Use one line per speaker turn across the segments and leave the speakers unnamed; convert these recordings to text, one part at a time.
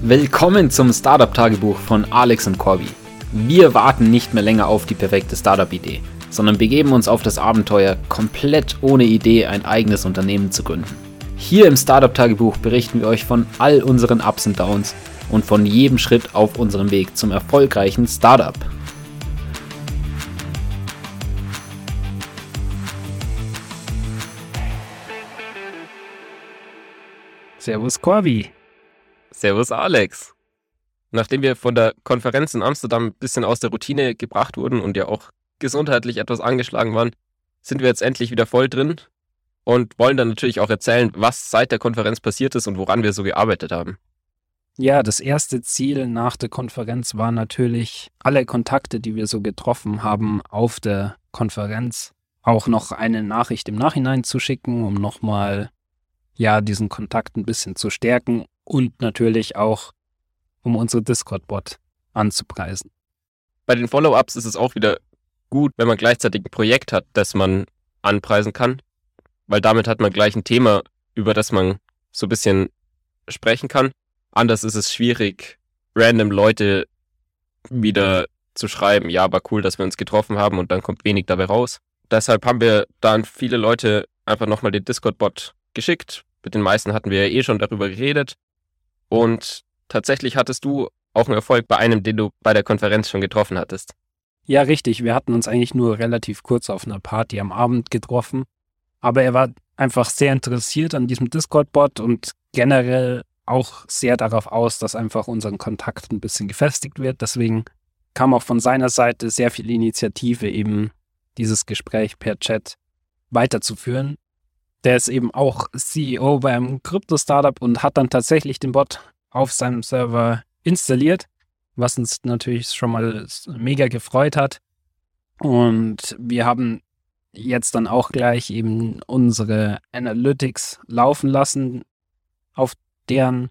Willkommen zum Startup-Tagebuch von Alex und Corby. Wir warten nicht mehr länger auf die perfekte Startup-Idee, sondern begeben uns auf das Abenteuer, komplett ohne Idee ein eigenes Unternehmen zu gründen. Hier im Startup-Tagebuch berichten wir euch von all unseren Ups und Downs und von jedem Schritt auf unserem Weg zum erfolgreichen Startup.
Servus Corby.
Servus Alex. Nachdem wir von der Konferenz in Amsterdam ein bisschen aus der Routine gebracht wurden und ja auch gesundheitlich etwas angeschlagen waren, sind wir jetzt endlich wieder voll drin und wollen dann natürlich auch erzählen, was seit der Konferenz passiert ist und woran wir so gearbeitet haben.
Ja, das erste Ziel nach der Konferenz war natürlich, alle Kontakte, die wir so getroffen haben auf der Konferenz, auch noch eine Nachricht im Nachhinein zu schicken, um nochmal ja diesen Kontakt ein bisschen zu stärken und natürlich auch, um unsere Discord-Bot anzupreisen.
Bei den Follow-ups ist es auch wieder gut, wenn man gleichzeitig ein Projekt hat, das man anpreisen kann, weil damit hat man gleich ein Thema, über das man so ein bisschen sprechen kann. Anders ist es schwierig, random Leute wieder zu schreiben, ja, war cool, dass wir uns getroffen haben und dann kommt wenig dabei raus. Deshalb haben wir dann viele Leute einfach nochmal den Discord-Bot geschickt. Mit den meisten hatten wir ja eh schon darüber geredet. Und tatsächlich hattest du auch einen Erfolg bei einem, den du bei der Konferenz schon getroffen hattest.
Ja, richtig. Wir hatten uns eigentlich nur relativ kurz auf einer Party am Abend getroffen. Aber er war einfach sehr interessiert an diesem Discord-Bot und generell auch sehr darauf aus, dass einfach unser Kontakt ein bisschen gefestigt wird. Deswegen kam auch von seiner Seite sehr viel Initiative, eben dieses Gespräch per Chat weiterzuführen. Der ist eben auch CEO beim Krypto-Startup und hat dann tatsächlich den Bot auf seinem Server installiert, was uns natürlich schon mal mega gefreut hat. Und wir haben jetzt dann auch gleich eben unsere Analytics laufen lassen auf deren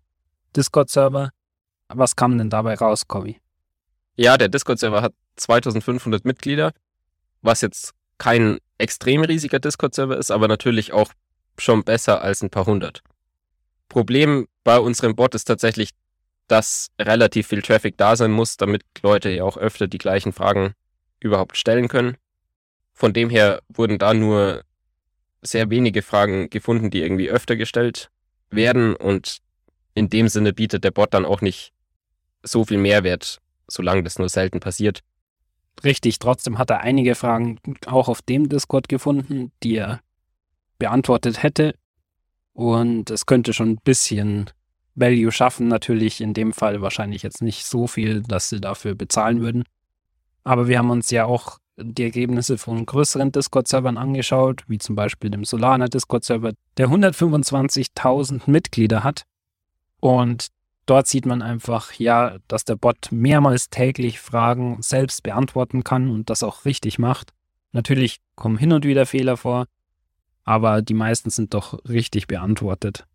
Discord-Server. Was kam denn dabei raus, Kobi?
Ja, der Discord-Server hat 2500 Mitglieder, was jetzt kein extrem riesiger Discord-Server ist, aber natürlich auch schon besser als ein paar hundert. Problem bei unserem Bot ist tatsächlich, dass relativ viel Traffic da sein muss, damit Leute ja auch öfter die gleichen Fragen überhaupt stellen können. Von dem her wurden da nur sehr wenige Fragen gefunden, die irgendwie öfter gestellt werden und in dem Sinne bietet der Bot dann auch nicht so viel Mehrwert, solange das nur selten passiert.
Richtig, trotzdem hat er einige Fragen auch auf dem Discord gefunden, die er beantwortet hätte. Und es könnte schon ein bisschen Value schaffen. Natürlich in dem Fall wahrscheinlich jetzt nicht so viel, dass sie dafür bezahlen würden. Aber wir haben uns ja auch die Ergebnisse von größeren Discord-Servern angeschaut, wie zum Beispiel dem Solana Discord-Server, der 125.000 Mitglieder hat. Und dort sieht man einfach, ja, dass der Bot mehrmals täglich Fragen selbst beantworten kann und das auch richtig macht. Natürlich kommen hin und wieder Fehler vor, aber die meisten sind doch richtig beantwortet.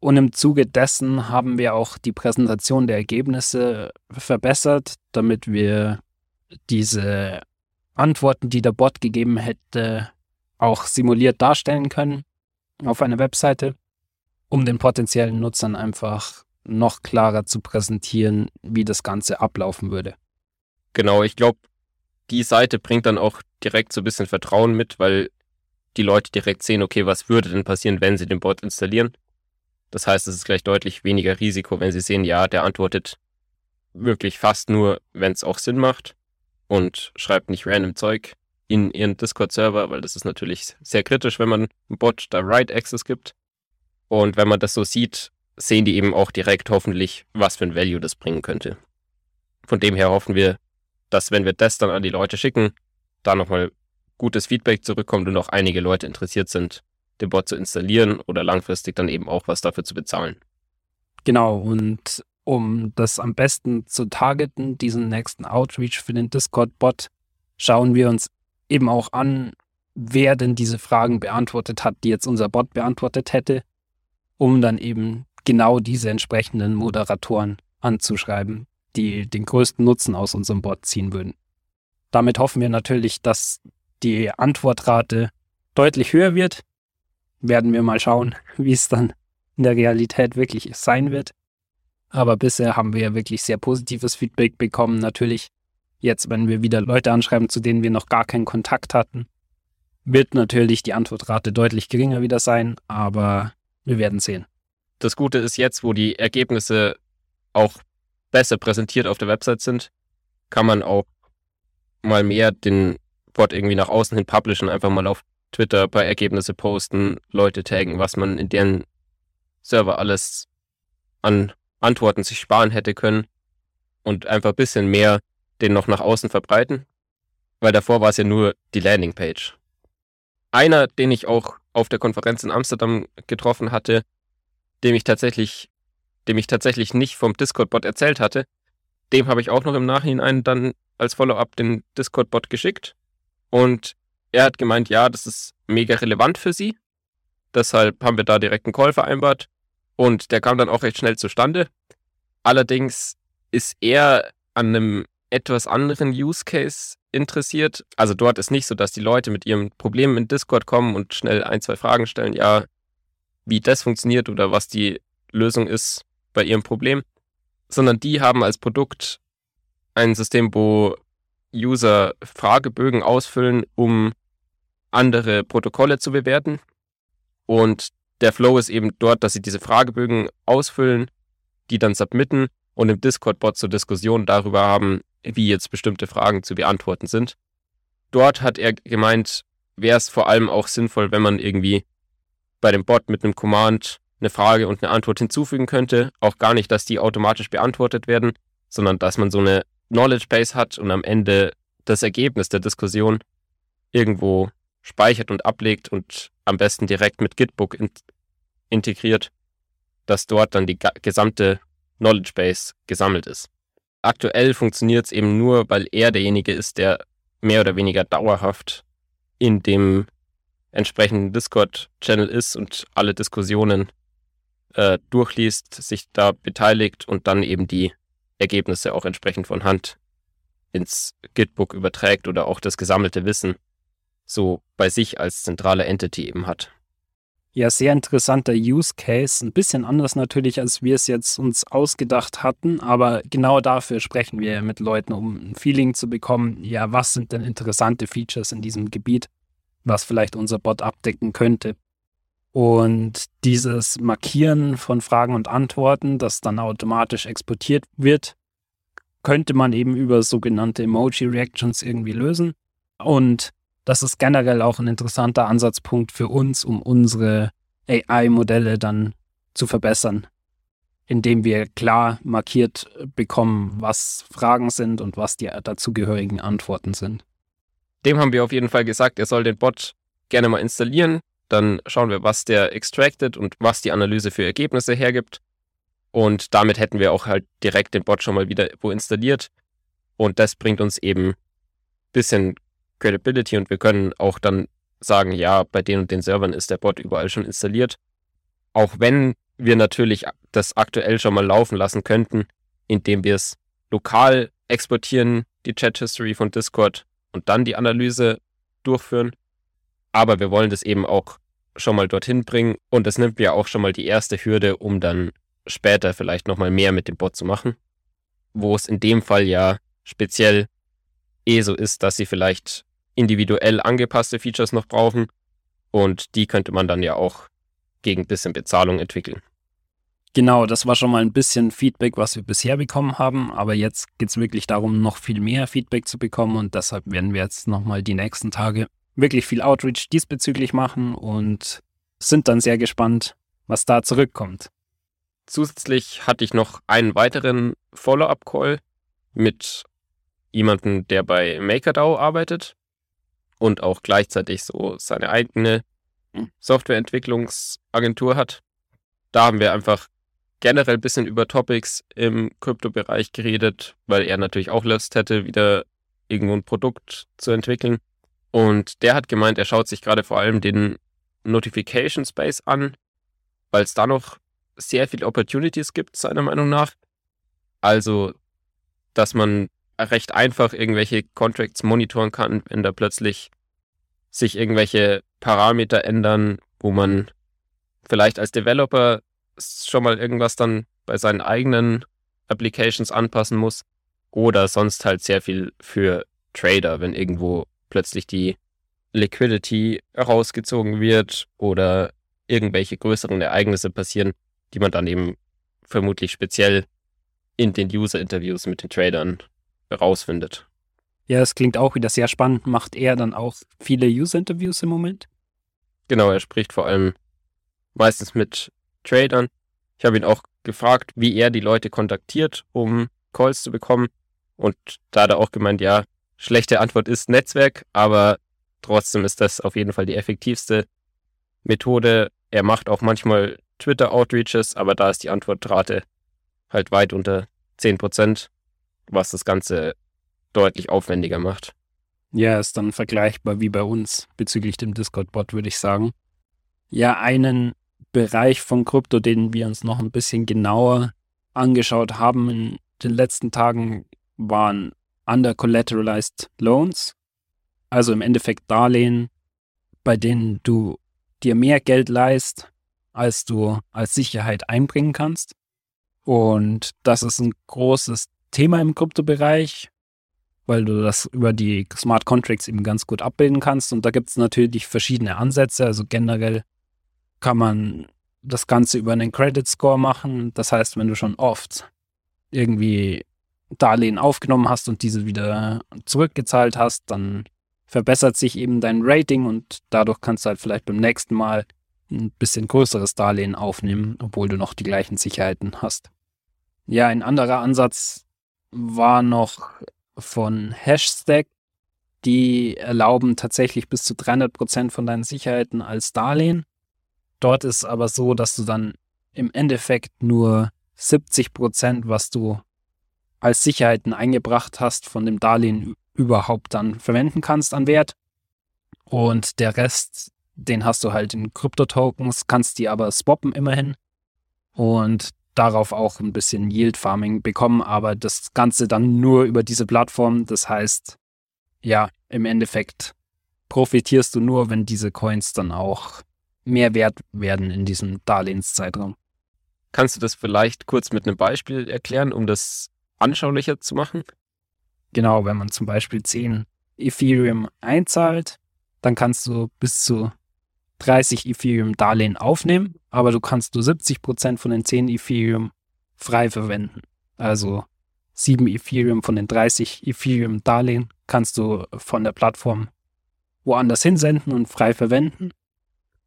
Und im Zuge dessen haben wir auch die Präsentation der Ergebnisse verbessert, damit wir diese Antworten, die der Bot gegeben hätte, auch simuliert darstellen können auf einer Webseite, um den potenziellen Nutzern einfach noch klarer zu präsentieren, wie das Ganze ablaufen würde.
Genau, ich glaube, die Seite bringt dann auch direkt so ein bisschen Vertrauen mit, weil die Leute direkt sehen, okay, was würde denn passieren, wenn sie den Bot installieren. Das heißt, es ist gleich deutlich weniger Risiko, wenn sie sehen, ja, der antwortet wirklich fast nur, wenn es auch Sinn macht und schreibt nicht random Zeug in ihren Discord-Server, weil das ist natürlich sehr kritisch, wenn man einem Bot da Write Access gibt. Und wenn man das so sieht, sehen die eben auch direkt hoffentlich, was für ein Value das bringen könnte. Von dem her hoffen wir, dass wenn wir das dann an die Leute schicken, da nochmal gutes Feedback zurückkommt und auch einige Leute interessiert sind, den Bot zu installieren oder langfristig dann eben auch was dafür zu bezahlen.
Genau, und um das am besten zu targeten, diesen nächsten Outreach für den Discord-Bot, schauen wir uns eben auch an, wer denn diese Fragen beantwortet hat, die jetzt unser Bot beantwortet hätte, um dann eben genau diese entsprechenden Moderatoren anzuschreiben, die den größten Nutzen aus unserem Bot ziehen würden. Damit hoffen wir natürlich, dass die Antwortrate deutlich höher wird. Werden wir mal schauen, wie es dann in der Realität wirklich sein wird. Aber bisher haben wir ja wirklich sehr positives Feedback bekommen. Natürlich jetzt, wenn wir wieder Leute anschreiben, zu denen wir noch gar keinen Kontakt hatten, wird natürlich die Antwortrate deutlich geringer wieder sein, aber wir werden sehen.
Das Gute ist jetzt, wo die Ergebnisse auch besser präsentiert auf der Website sind, kann man auch mal mehr den Bot irgendwie nach außen hin publishen, einfach mal auf Twitter bei Ergebnisse posten, Leute taggen, was man in deren Server alles an Antworten sich sparen hätte können und einfach ein bisschen mehr den noch nach außen verbreiten, weil davor war es ja nur die Landingpage. Einer, den ich auch auf der Konferenz in Amsterdam getroffen hatte, dem ich tatsächlich, dem ich tatsächlich nicht vom Discord-Bot erzählt hatte, dem habe ich auch noch im Nachhinein dann als Follow-up den Discord-Bot geschickt. Und er hat gemeint, ja, das ist mega relevant für sie. Deshalb haben wir da direkt einen Call vereinbart. Und der kam dann auch recht schnell zustande. Allerdings ist er an einem etwas anderen Use Case interessiert. Also dort ist nicht so, dass die Leute mit ihrem Problem in Discord kommen und schnell ein, zwei Fragen stellen, ja, wie das funktioniert oder was die Lösung ist bei ihrem Problem, sondern die haben als Produkt ein System, wo User Fragebögen ausfüllen, um andere Protokolle zu bewerten. Und der Flow ist eben dort, dass sie diese Fragebögen ausfüllen, die dann submitten und im Discord-Bot zur Diskussion darüber haben, wie jetzt bestimmte Fragen zu beantworten sind. Dort hat er gemeint, wäre es vor allem auch sinnvoll, wenn man irgendwie bei dem Bot mit einem Command eine Frage und eine Antwort hinzufügen könnte. Auch gar nicht, dass die automatisch beantwortet werden, sondern dass man so eine Knowledge Base hat und am Ende das Ergebnis der Diskussion irgendwo speichert und ablegt und am besten direkt mit Gitbook in integriert, dass dort dann die gesamte Knowledge Base gesammelt ist. Aktuell funktioniert es eben nur, weil er derjenige ist, der mehr oder weniger dauerhaft in dem entsprechenden Discord-Channel ist und alle Diskussionen äh, durchliest, sich da beteiligt und dann eben die Ergebnisse auch entsprechend von Hand ins Gitbook überträgt oder auch das gesammelte Wissen so bei sich als zentrale Entity eben hat.
Ja, sehr interessanter Use Case. Ein bisschen anders natürlich, als wir es jetzt uns ausgedacht hatten, aber genau dafür sprechen wir mit Leuten, um ein Feeling zu bekommen, ja, was sind denn interessante Features in diesem Gebiet, was vielleicht unser Bot abdecken könnte. Und dieses Markieren von Fragen und Antworten, das dann automatisch exportiert wird, könnte man eben über sogenannte Emoji-Reactions irgendwie lösen. Und das ist generell auch ein interessanter Ansatzpunkt für uns, um unsere AI-Modelle dann zu verbessern, indem wir klar markiert bekommen, was Fragen sind und was die dazugehörigen Antworten sind.
Dem haben wir auf jeden Fall gesagt, er soll den Bot gerne mal installieren. Dann schauen wir, was der extracted und was die Analyse für Ergebnisse hergibt. Und damit hätten wir auch halt direkt den Bot schon mal wieder wo installiert. Und das bringt uns eben ein bisschen Credibility und wir können auch dann sagen, ja, bei den und den Servern ist der Bot überall schon installiert. Auch wenn wir natürlich das aktuell schon mal laufen lassen könnten, indem wir es lokal exportieren, die Chat History von Discord und dann die Analyse durchführen. Aber wir wollen das eben auch schon mal dorthin bringen und das nimmt ja auch schon mal die erste Hürde, um dann später vielleicht nochmal mehr mit dem Bot zu machen. Wo es in dem Fall ja speziell eh so ist, dass sie vielleicht individuell angepasste Features noch brauchen und die könnte man dann ja auch gegen ein bisschen Bezahlung entwickeln.
Genau, das war schon mal ein bisschen Feedback, was wir bisher bekommen haben, aber jetzt geht es wirklich darum, noch viel mehr Feedback zu bekommen und deshalb werden wir jetzt nochmal die nächsten Tage wirklich viel Outreach diesbezüglich machen und sind dann sehr gespannt, was da zurückkommt.
Zusätzlich hatte ich noch einen weiteren Follow-up-Call mit jemanden, der bei MakerDAO arbeitet und auch gleichzeitig so seine eigene Softwareentwicklungsagentur hat. Da haben wir einfach generell ein bisschen über Topics im Kryptobereich geredet, weil er natürlich auch Lust hätte, wieder irgendwo ein Produkt zu entwickeln. Und der hat gemeint, er schaut sich gerade vor allem den Notification Space an, weil es da noch sehr viele Opportunities gibt, seiner Meinung nach. Also, dass man recht einfach irgendwelche Contracts monitoren kann, wenn da plötzlich sich irgendwelche Parameter ändern, wo man vielleicht als Developer schon mal irgendwas dann bei seinen eigenen Applications anpassen muss oder sonst halt sehr viel für Trader, wenn irgendwo plötzlich die Liquidity herausgezogen wird oder irgendwelche größeren Ereignisse passieren, die man dann eben vermutlich speziell in den User-Interviews mit den Tradern herausfindet.
Ja, es klingt auch wieder sehr spannend. Macht er dann auch viele User-Interviews im Moment?
Genau, er spricht vor allem meistens mit Tradern. Ich habe ihn auch gefragt, wie er die Leute kontaktiert, um Calls zu bekommen. Und da hat er auch gemeint, ja, schlechte Antwort ist Netzwerk, aber trotzdem ist das auf jeden Fall die effektivste Methode. Er macht auch manchmal Twitter-Outreaches, aber da ist die Antwortrate halt weit unter 10%, was das Ganze deutlich aufwendiger macht.
Ja, ist dann vergleichbar wie bei uns bezüglich dem Discord-Bot, würde ich sagen. Ja, einen Bereich von Krypto, den wir uns noch ein bisschen genauer angeschaut haben in den letzten Tagen, waren under-collateralized Loans. Also im Endeffekt Darlehen, bei denen du dir mehr Geld leist, als du als Sicherheit einbringen kannst. Und das ist ein großes Thema im Kryptobereich, weil du das über die Smart Contracts eben ganz gut abbilden kannst. Und da gibt es natürlich verschiedene Ansätze. Also generell kann man das Ganze über einen Credit Score machen. Das heißt, wenn du schon oft irgendwie Darlehen aufgenommen hast und diese wieder zurückgezahlt hast, dann verbessert sich eben dein Rating und dadurch kannst du halt vielleicht beim nächsten Mal ein bisschen größeres Darlehen aufnehmen, obwohl du noch die gleichen Sicherheiten hast. Ja, ein anderer Ansatz war noch von Hashstack. Die erlauben tatsächlich bis zu 300 Prozent von deinen Sicherheiten als Darlehen. Dort ist aber so, dass du dann im Endeffekt nur 70%, Prozent, was du als Sicherheiten eingebracht hast, von dem Darlehen überhaupt dann verwenden kannst an Wert. Und der Rest, den hast du halt in Krypto-Tokens, kannst die aber swappen immerhin. Und darauf auch ein bisschen Yield Farming bekommen, aber das Ganze dann nur über diese Plattform. Das heißt, ja, im Endeffekt profitierst du nur, wenn diese Coins dann auch mehr wert werden in diesem Darlehenszeitraum.
Kannst du das vielleicht kurz mit einem Beispiel erklären, um das anschaulicher zu machen?
Genau, wenn man zum Beispiel 10 Ethereum einzahlt, dann kannst du bis zu 30 Ethereum Darlehen aufnehmen, aber du kannst nur 70 Prozent von den 10 Ethereum frei verwenden. Also 7 Ethereum von den 30 Ethereum Darlehen kannst du von der Plattform woanders hinsenden und frei verwenden.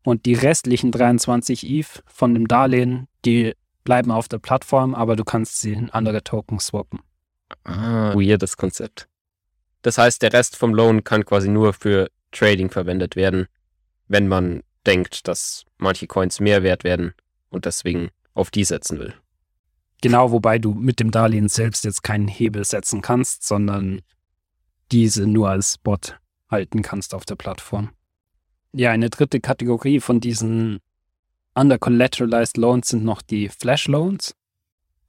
Und die restlichen 23 ETH von dem Darlehen, die bleiben auf der Plattform, aber du kannst sie in andere Token swappen.
Ah, weirdes Konzept. Das heißt, der Rest vom Loan kann quasi nur für Trading verwendet werden, wenn man denkt, dass manche Coins mehr wert werden und deswegen auf die setzen will.
Genau, wobei du mit dem Darlehen selbst jetzt keinen Hebel setzen kannst, sondern diese nur als Bot halten kannst auf der Plattform. Ja, eine dritte Kategorie von diesen under-collateralized Loans sind noch die Flash Loans,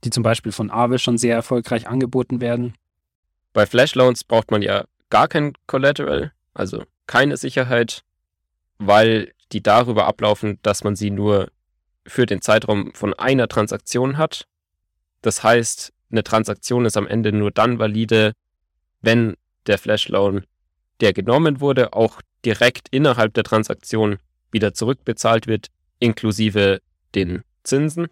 die zum Beispiel von Aave schon sehr erfolgreich angeboten werden.
Bei Flash Loans braucht man ja gar kein Collateral, also keine Sicherheit, weil die darüber ablaufen, dass man sie nur für den Zeitraum von einer Transaktion hat. Das heißt, eine Transaktion ist am Ende nur dann valide, wenn der Flash Loan, der genommen wurde, auch direkt innerhalb der Transaktion wieder zurückbezahlt wird, inklusive den Zinsen.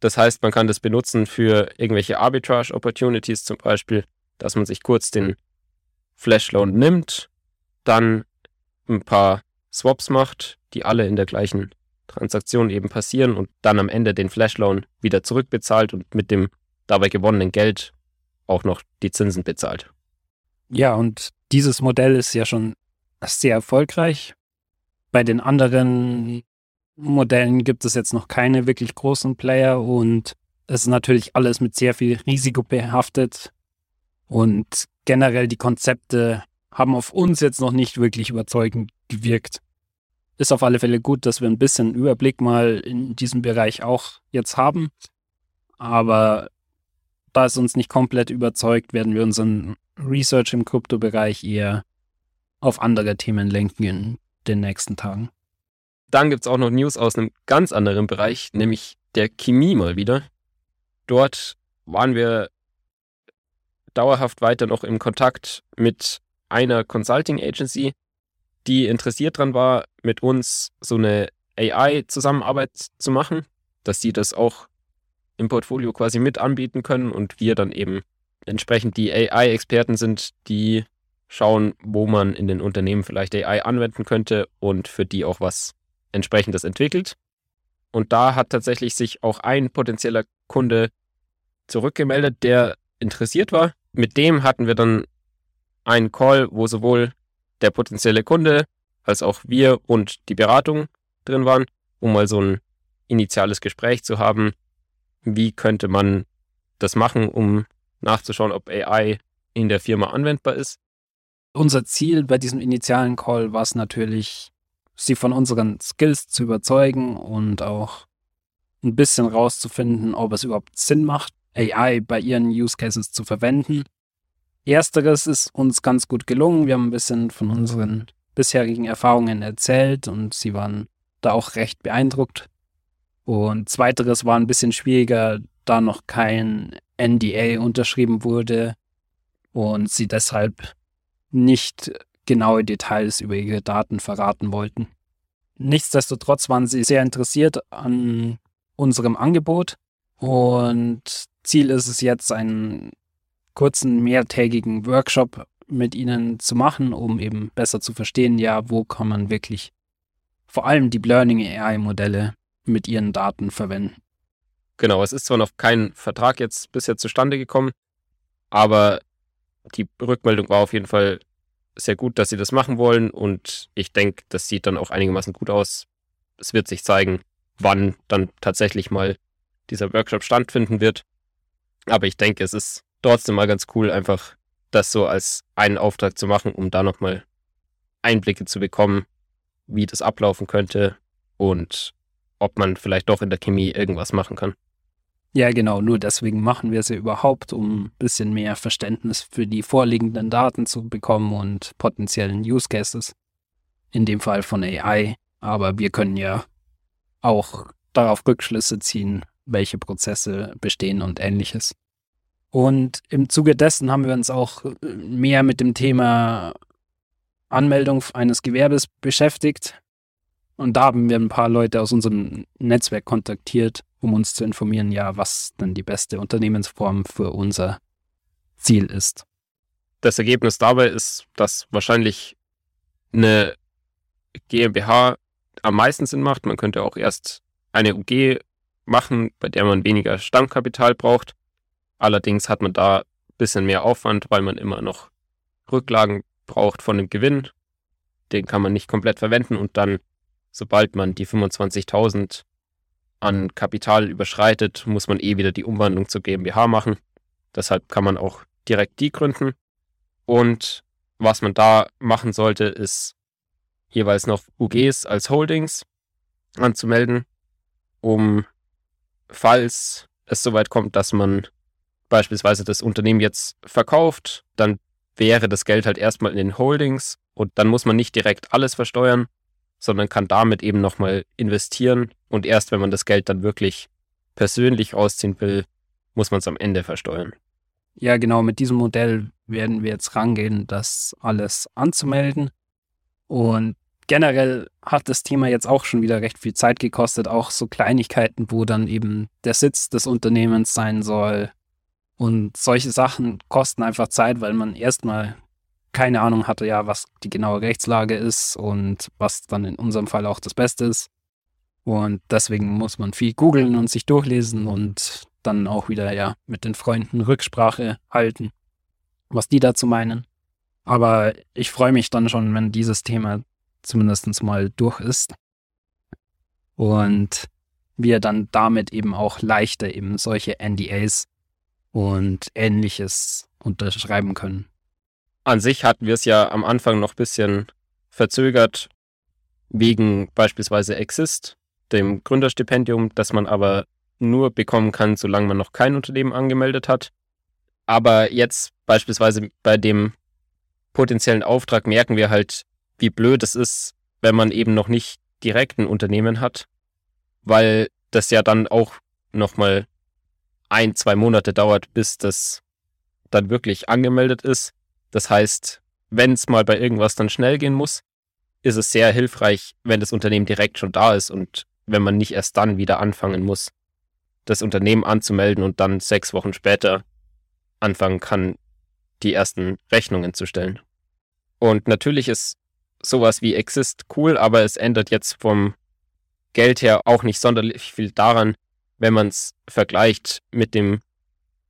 Das heißt, man kann das benutzen für irgendwelche Arbitrage Opportunities zum Beispiel, dass man sich kurz den Flash Loan nimmt, dann ein paar Swaps macht, die alle in der gleichen Transaktion eben passieren und dann am Ende den Flash Loan wieder zurückbezahlt und mit dem dabei gewonnenen Geld auch noch die Zinsen bezahlt.
Ja, und dieses Modell ist ja schon sehr erfolgreich. Bei den anderen Modellen gibt es jetzt noch keine wirklich großen Player und es ist natürlich alles mit sehr viel Risiko behaftet. Und generell die Konzepte haben auf uns jetzt noch nicht wirklich überzeugend gewirkt. Ist auf alle Fälle gut, dass wir ein bisschen Überblick mal in diesem Bereich auch jetzt haben. Aber da es uns nicht komplett überzeugt, werden wir unseren Research im Kryptobereich eher auf andere Themen lenken in den nächsten Tagen.
Dann gibt es auch noch News aus einem ganz anderen Bereich, nämlich der Chemie mal wieder. dort waren wir dauerhaft weiter noch im Kontakt mit einer Consulting Agency, die interessiert dran war, mit uns so eine AI-Zusammenarbeit zu machen, dass sie das auch im Portfolio quasi mit anbieten können und wir dann eben entsprechend die AI-Experten sind, die schauen, wo man in den Unternehmen vielleicht AI anwenden könnte und für die auch was entsprechendes entwickelt. Und da hat tatsächlich sich auch ein potenzieller Kunde zurückgemeldet, der interessiert war. Mit dem hatten wir dann einen Call, wo sowohl der potenzielle Kunde als auch wir und die Beratung drin waren, um mal so ein initiales Gespräch zu haben. Wie könnte man das machen, um nachzuschauen, ob AI in der Firma anwendbar ist?
Unser Ziel bei diesem initialen Call war es natürlich, sie von unseren Skills zu überzeugen und auch ein bisschen rauszufinden, ob es überhaupt Sinn macht, AI bei ihren Use Cases zu verwenden. Ersteres ist uns ganz gut gelungen. Wir haben ein bisschen von unseren bisherigen Erfahrungen erzählt und sie waren da auch recht beeindruckt. Und zweiteres war ein bisschen schwieriger, da noch kein NDA unterschrieben wurde und sie deshalb nicht genaue Details über ihre Daten verraten wollten. Nichtsdestotrotz waren sie sehr interessiert an unserem Angebot und Ziel ist es jetzt, einen kurzen mehrtägigen Workshop mit ihnen zu machen, um eben besser zu verstehen, ja, wo kann man wirklich vor allem Deep Learning AI-Modelle mit ihren Daten verwenden.
Genau, es ist zwar noch kein Vertrag jetzt bisher zustande gekommen, aber die Rückmeldung war auf jeden Fall sehr gut, dass sie das machen wollen und ich denke, das sieht dann auch einigermaßen gut aus. Es wird sich zeigen, wann dann tatsächlich mal dieser Workshop stattfinden wird. Aber ich denke, es ist trotzdem mal ganz cool, einfach das so als einen Auftrag zu machen, um da nochmal Einblicke zu bekommen, wie das ablaufen könnte und ob man vielleicht doch in der Chemie irgendwas machen kann.
Ja, genau, nur deswegen machen wir es ja überhaupt, um ein bisschen mehr Verständnis für die vorliegenden Daten zu bekommen und potenziellen Use Cases. In dem Fall von AI. Aber wir können ja auch darauf Rückschlüsse ziehen, welche Prozesse bestehen und ähnliches. Und im Zuge dessen haben wir uns auch mehr mit dem Thema Anmeldung eines Gewerbes beschäftigt. Und da haben wir ein paar Leute aus unserem Netzwerk kontaktiert, um uns zu informieren, ja, was denn die beste Unternehmensform für unser Ziel ist.
Das Ergebnis dabei ist, dass wahrscheinlich eine GmbH am meisten Sinn macht. Man könnte auch erst eine UG machen, bei der man weniger Stammkapital braucht. Allerdings hat man da ein bisschen mehr Aufwand, weil man immer noch Rücklagen braucht von dem Gewinn. Den kann man nicht komplett verwenden und dann, sobald man die 25.000 an Kapital überschreitet, muss man eh wieder die Umwandlung zur GmbH machen. Deshalb kann man auch direkt die gründen. Und was man da machen sollte, ist jeweils noch UGs als Holdings anzumelden, um falls es soweit kommt, dass man beispielsweise das Unternehmen jetzt verkauft, dann wäre das Geld halt erstmal in den Holdings und dann muss man nicht direkt alles versteuern, sondern kann damit eben nochmal investieren und erst wenn man das Geld dann wirklich persönlich rausziehen will, muss man es am Ende versteuern.
Ja, genau, mit diesem Modell werden wir jetzt rangehen, das alles anzumelden. Und generell hat das Thema jetzt auch schon wieder recht viel Zeit gekostet, auch so Kleinigkeiten, wo dann eben der Sitz des Unternehmens sein soll. Und solche Sachen kosten einfach Zeit, weil man erstmal keine Ahnung hatte, ja, was die genaue Rechtslage ist und was dann in unserem Fall auch das Beste ist. Und deswegen muss man viel googeln und sich durchlesen und dann auch wieder ja mit den Freunden Rücksprache halten, was die dazu meinen. Aber ich freue mich dann schon, wenn dieses Thema zumindest mal durch ist. Und wir dann damit eben auch leichter eben solche NDAs und ähnliches unterschreiben können.
An sich hatten wir es ja am Anfang noch ein bisschen verzögert, wegen beispielsweise Exist, dem Gründerstipendium, das man aber nur bekommen kann, solange man noch kein Unternehmen angemeldet hat. Aber jetzt beispielsweise bei dem potenziellen Auftrag merken wir halt, wie blöd es ist, wenn man eben noch nicht direkt ein Unternehmen hat, weil das ja dann auch nochmal ein, zwei Monate dauert, bis das dann wirklich angemeldet ist. Das heißt, wenn es mal bei irgendwas dann schnell gehen muss, ist es sehr hilfreich, wenn das Unternehmen direkt schon da ist und wenn man nicht erst dann wieder anfangen muss, das Unternehmen anzumelden und dann sechs Wochen später anfangen kann, die ersten Rechnungen zu stellen. Und natürlich ist sowas wie Exist cool, aber es ändert jetzt vom Geld her auch nicht sonderlich viel daran, wenn man es vergleicht mit dem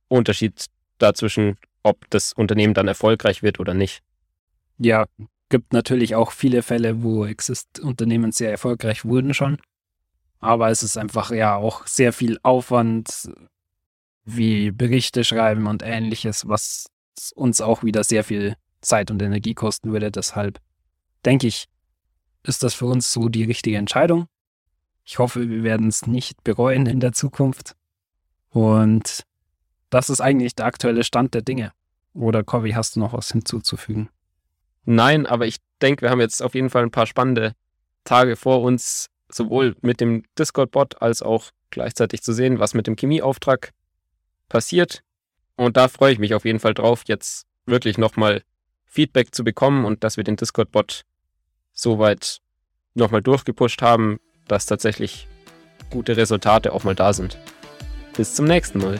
Unterschied dazwischen, ob das Unternehmen dann erfolgreich wird oder nicht.
Ja, gibt natürlich auch viele Fälle, wo Exist-Unternehmen sehr erfolgreich wurden schon. Aber es ist einfach ja auch sehr viel Aufwand, wie Berichte schreiben und ähnliches, was uns auch wieder sehr viel Zeit und Energie kosten würde. Deshalb denke ich, ist das für uns so die richtige Entscheidung. Ich hoffe, wir werden es nicht bereuen in der Zukunft. Und das ist eigentlich der aktuelle Stand der Dinge. Oder Covi, hast du noch was hinzuzufügen?
Nein, aber ich denke, wir haben jetzt auf jeden Fall ein paar spannende Tage vor uns, sowohl mit dem Discord-Bot als auch gleichzeitig zu sehen, was mit dem Chemieauftrag passiert. Und da freue ich mich auf jeden Fall drauf, jetzt wirklich nochmal Feedback zu bekommen und dass wir den Discord-Bot soweit nochmal durchgepusht haben, dass tatsächlich gute Resultate auch mal da sind. Bis zum nächsten Mal.